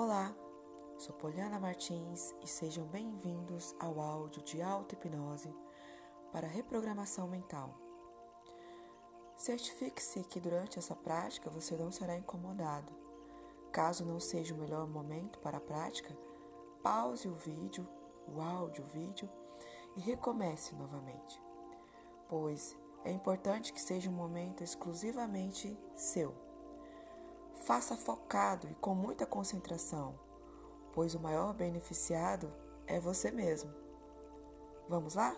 Olá, sou Poliana Martins e sejam bem-vindos ao áudio de auto-hipnose para reprogramação mental. Certifique-se que durante essa prática você não será incomodado. Caso não seja o melhor momento para a prática, pause o vídeo, o áudio, o vídeo e recomece novamente, pois é importante que seja um momento exclusivamente seu. Faça focado e com muita concentração, pois o maior beneficiado é você mesmo. Vamos lá?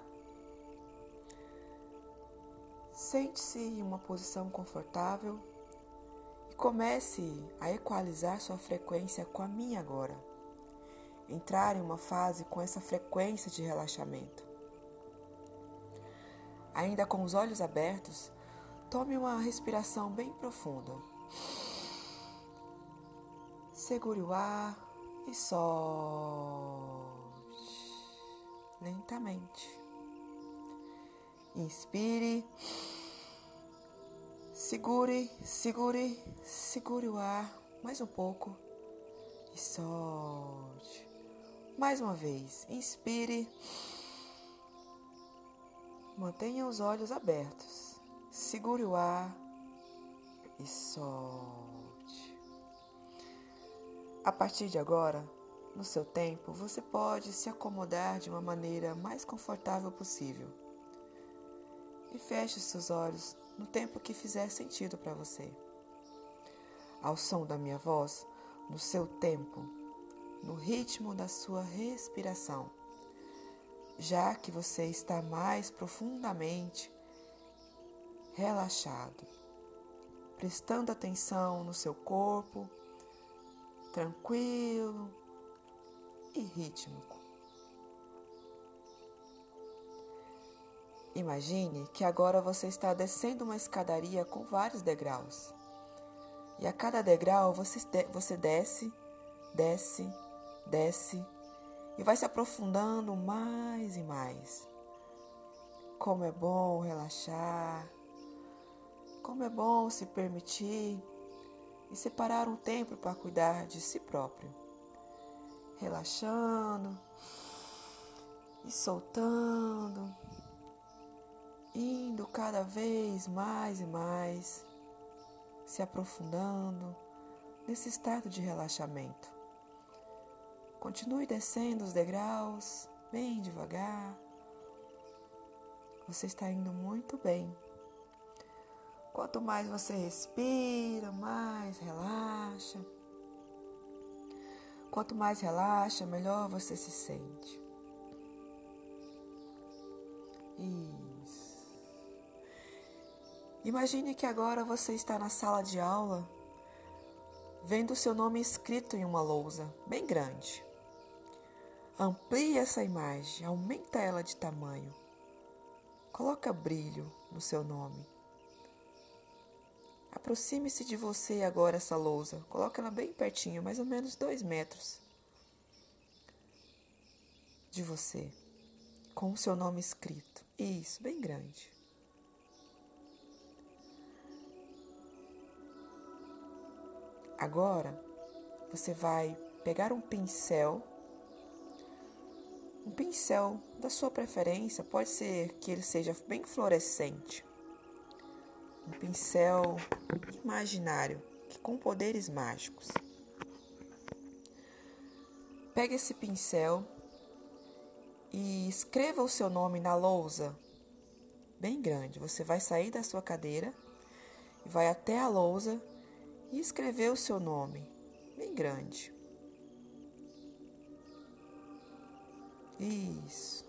Sente-se em uma posição confortável e comece a equalizar sua frequência com a minha agora. Entrar em uma fase com essa frequência de relaxamento. Ainda com os olhos abertos, tome uma respiração bem profunda. Segure o ar e solte lentamente. Inspire, segure, segure, segure o ar mais um pouco e solte. Mais uma vez, inspire. Mantenha os olhos abertos. Segure o ar e solte. A partir de agora, no seu tempo, você pode se acomodar de uma maneira mais confortável possível. E feche seus olhos no tempo que fizer sentido para você. Ao som da minha voz, no seu tempo, no ritmo da sua respiração já que você está mais profundamente relaxado, prestando atenção no seu corpo, tranquilo e rítmico. Imagine que agora você está descendo uma escadaria com vários degraus. E a cada degrau você, você desce, desce, desce e vai se aprofundando mais e mais. Como é bom relaxar, como é bom se permitir e separar um tempo para cuidar de si próprio. Relaxando e soltando, indo cada vez mais e mais, se aprofundando nesse estado de relaxamento. Continue descendo os degraus, bem devagar. Você está indo muito bem. Quanto mais você respira, mais relaxa. Quanto mais relaxa, melhor você se sente. Isso. Imagine que agora você está na sala de aula, vendo o seu nome escrito em uma lousa bem grande. Amplie essa imagem, aumenta ela de tamanho. Coloca brilho no seu nome. Aproxime-se de você agora essa lousa. Coloca ela bem pertinho, mais ou menos dois metros de você, com o seu nome escrito. Isso, bem grande. Agora você vai pegar um pincel um pincel da sua preferência pode ser que ele seja bem fluorescente. Um pincel imaginário, que com poderes mágicos. Pegue esse pincel e escreva o seu nome na lousa, bem grande. Você vai sair da sua cadeira e vai até a lousa e escrever o seu nome, bem grande. Isso.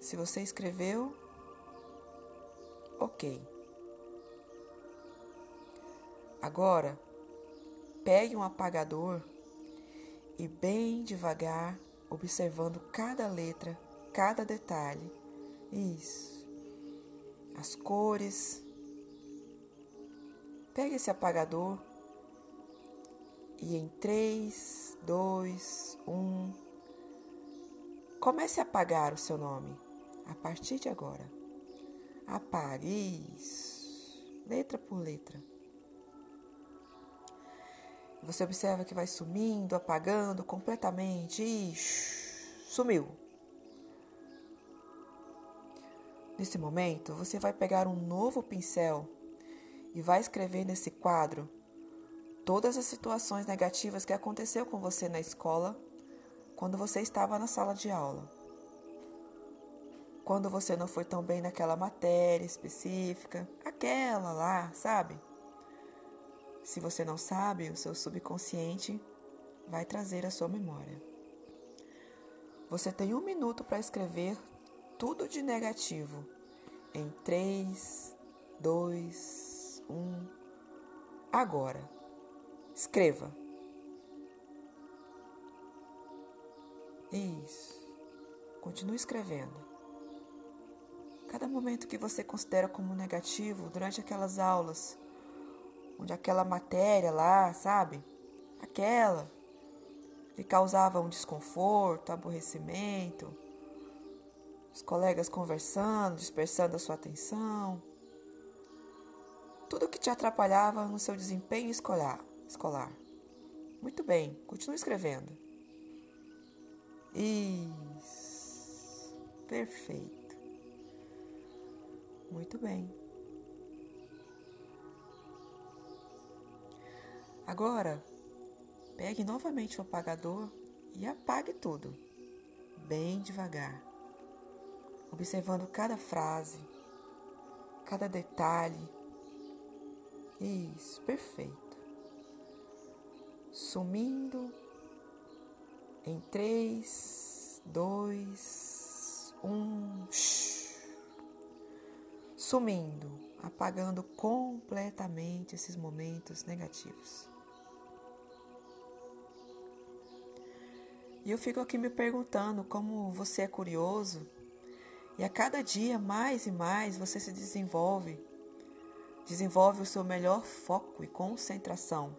Se você escreveu, ok. Agora, pegue um apagador e bem devagar, observando cada letra, cada detalhe. Isso. As cores. Pegue esse apagador e em 3, 2, 1, Comece a apagar o seu nome a partir de agora. Apague isso, letra por letra. Você observa que vai sumindo, apagando completamente e sumiu. Nesse momento, você vai pegar um novo pincel e vai escrever nesse quadro todas as situações negativas que aconteceu com você na escola quando você estava na sala de aula. Quando você não foi tão bem naquela matéria específica, aquela lá, sabe? Se você não sabe, o seu subconsciente vai trazer a sua memória. Você tem um minuto para escrever tudo de negativo em 3, 2, 1. Agora, escreva. Isso. Continue escrevendo. Cada momento que você considera como negativo durante aquelas aulas, onde aquela matéria lá, sabe? Aquela que causava um desconforto, aborrecimento, os colegas conversando, dispersando a sua atenção, tudo que te atrapalhava no seu desempenho escolar. escolar. Muito bem, continue escrevendo. Isso. Perfeito. Muito bem. Agora, pegue novamente o apagador e apague tudo, bem devagar, observando cada frase, cada detalhe. Isso, perfeito. Sumindo em 3, 2, 1. Sumindo, apagando completamente esses momentos negativos. E eu fico aqui me perguntando como você é curioso e a cada dia mais e mais você se desenvolve, desenvolve o seu melhor foco e concentração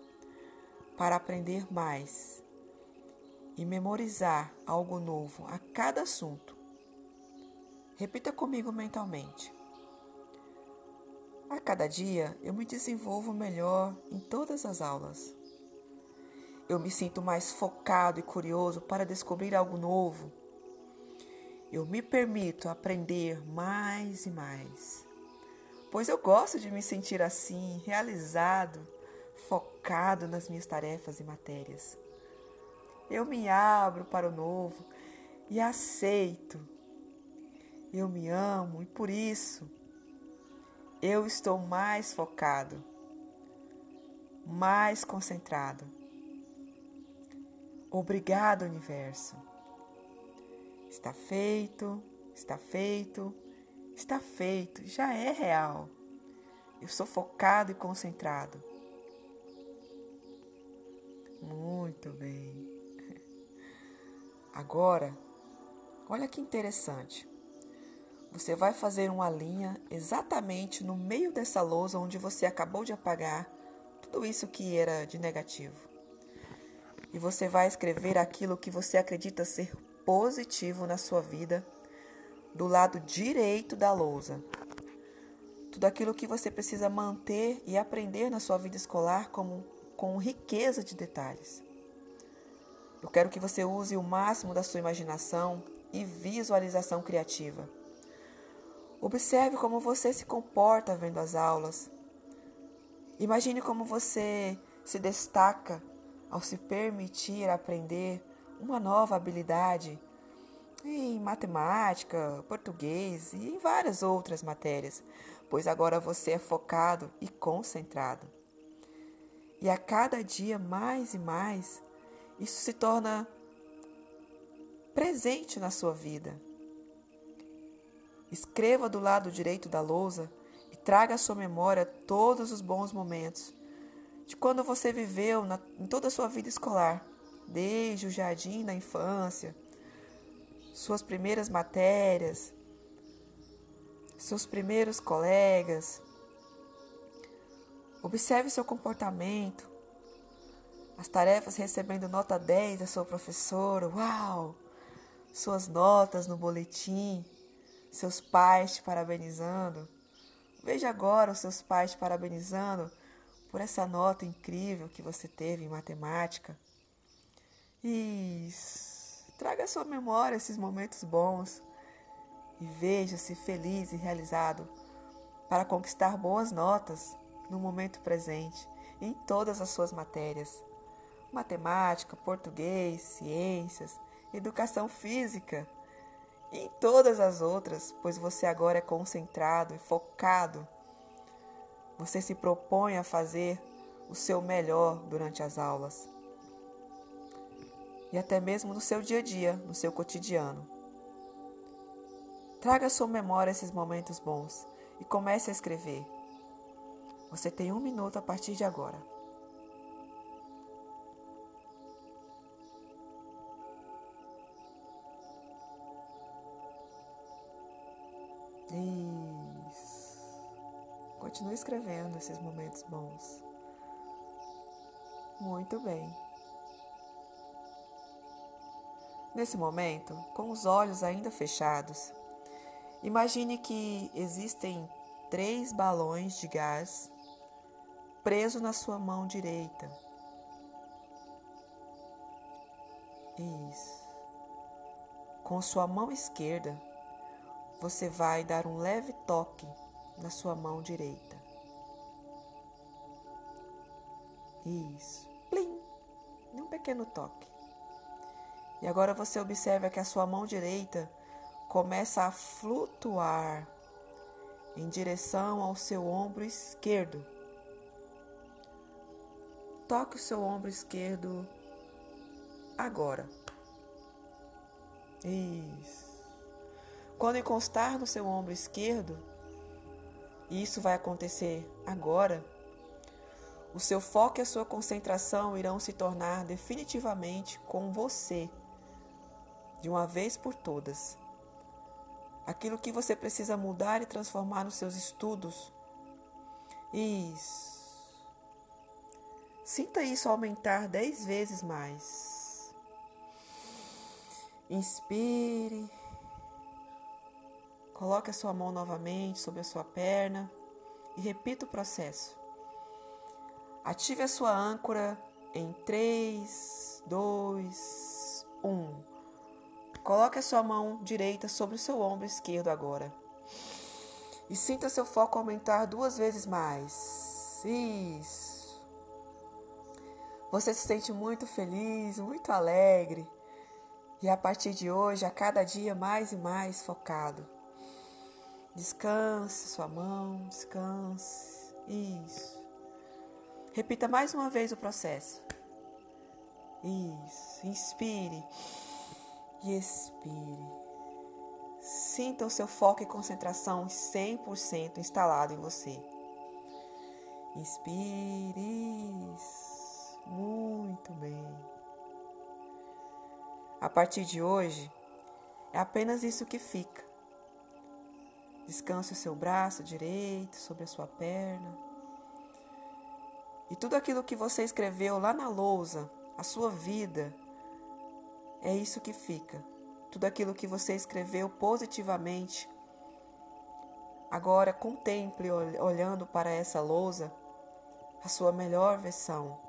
para aprender mais e memorizar algo novo a cada assunto. Repita comigo mentalmente. A cada dia eu me desenvolvo melhor em todas as aulas. Eu me sinto mais focado e curioso para descobrir algo novo. Eu me permito aprender mais e mais, pois eu gosto de me sentir assim, realizado, focado nas minhas tarefas e matérias. Eu me abro para o novo e aceito. Eu me amo e por isso eu estou mais focado, mais concentrado. Obrigado, universo. Está feito, está feito, está feito, já é real. Eu sou focado e concentrado. Muito bem. Agora, olha que interessante. Você vai fazer uma linha exatamente no meio dessa lousa onde você acabou de apagar tudo isso que era de negativo. E você vai escrever aquilo que você acredita ser positivo na sua vida do lado direito da lousa. Tudo aquilo que você precisa manter e aprender na sua vida escolar como, com riqueza de detalhes. Eu quero que você use o máximo da sua imaginação e visualização criativa. Observe como você se comporta vendo as aulas. Imagine como você se destaca ao se permitir aprender uma nova habilidade em matemática, português e em várias outras matérias, pois agora você é focado e concentrado. E a cada dia mais e mais, isso se torna presente na sua vida. Escreva do lado direito da lousa e traga à sua memória todos os bons momentos de quando você viveu na, em toda a sua vida escolar, desde o jardim da infância, suas primeiras matérias, seus primeiros colegas. Observe seu comportamento, as tarefas recebendo nota 10 da sua professora, uau! Suas notas no boletim, seus pais te parabenizando. Veja agora os seus pais te parabenizando por essa nota incrível que você teve em matemática. Isso. Traga à sua memória esses momentos bons e veja-se feliz e realizado para conquistar boas notas no momento presente em todas as suas matérias: matemática, português, ciências, educação física e em todas as outras, pois você agora é concentrado e focado. Você se propõe a fazer o seu melhor durante as aulas e até mesmo no seu dia a dia, no seu cotidiano. Traga à sua memória esses momentos bons e comece a escrever. Você tem um minuto a partir de agora. Continue escrevendo esses momentos bons. Muito bem. Nesse momento, com os olhos ainda fechados, imagine que existem três balões de gás presos na sua mão direita. Isso. Com sua mão esquerda, você vai dar um leve toque na sua mão direita. Isso. Plim! Um pequeno toque. E agora você observa que a sua mão direita começa a flutuar em direção ao seu ombro esquerdo. Toque o seu ombro esquerdo agora. Isso. Quando encostar no seu ombro esquerdo, e isso vai acontecer agora, o seu foco e a sua concentração irão se tornar definitivamente com você de uma vez por todas. Aquilo que você precisa mudar e transformar nos seus estudos. Isso. Sinta isso aumentar dez vezes mais. Inspire. Coloque a sua mão novamente sobre a sua perna e repita o processo. Ative a sua âncora em 3, 2, 1. Coloque a sua mão direita sobre o seu ombro esquerdo agora. E sinta seu foco aumentar duas vezes mais. Isso. Você se sente muito feliz, muito alegre. E a partir de hoje, a cada dia mais e mais focado. Descanse sua mão, descanse. Isso. Repita mais uma vez o processo. Isso. Inspire e expire. Sinta o seu foco e concentração 100% instalado em você. Inspire. Muito bem. A partir de hoje, é apenas isso que fica. Descanse o seu braço direito sobre a sua perna. E tudo aquilo que você escreveu lá na lousa, a sua vida, é isso que fica. Tudo aquilo que você escreveu positivamente. Agora contemple olhando para essa lousa a sua melhor versão.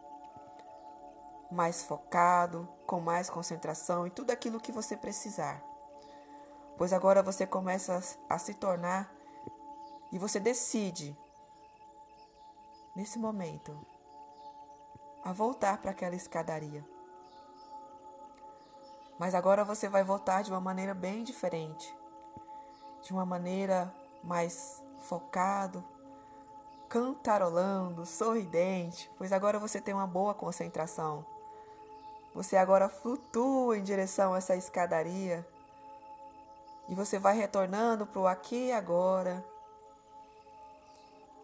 Mais focado, com mais concentração e tudo aquilo que você precisar. Pois agora você começa a se tornar e você decide nesse momento a voltar para aquela escadaria. Mas agora você vai voltar de uma maneira bem diferente, de uma maneira mais focado, cantarolando, sorridente, pois agora você tem uma boa concentração. Você agora flutua em direção a essa escadaria e você vai retornando para o aqui e agora.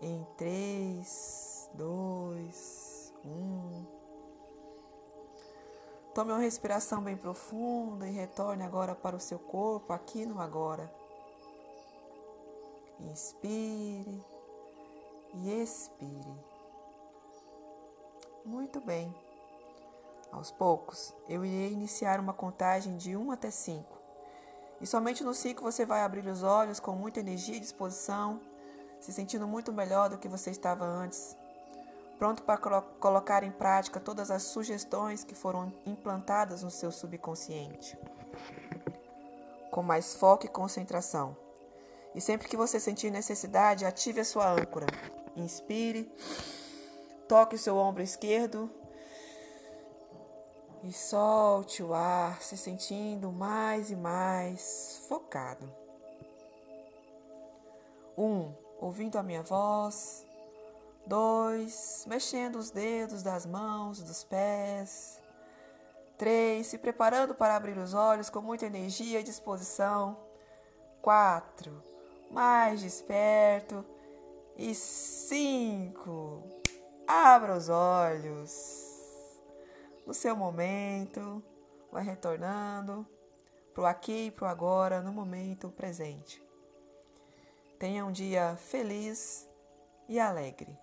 Em 3, 2, 1. Tome uma respiração bem profunda e retorne agora para o seu corpo, aqui no agora. Inspire e expire. Muito bem. Aos poucos, eu irei iniciar uma contagem de 1 até 5. E somente no 5 você vai abrir os olhos com muita energia e disposição, se sentindo muito melhor do que você estava antes. pronto para colo colocar em prática todas as sugestões que foram implantadas no seu subconsciente. Com mais foco e concentração. E sempre que você sentir necessidade, ative a sua âncora. Inspire, toque o seu ombro esquerdo e solte o ar, se sentindo mais e mais focado. Um, ouvindo a minha voz. Dois, mexendo os dedos das mãos, dos pés. Três, se preparando para abrir os olhos com muita energia e disposição. Quatro, mais desperto. E cinco, abra os olhos. No seu momento, vai retornando para o aqui e para o agora, no momento presente. Tenha um dia feliz e alegre.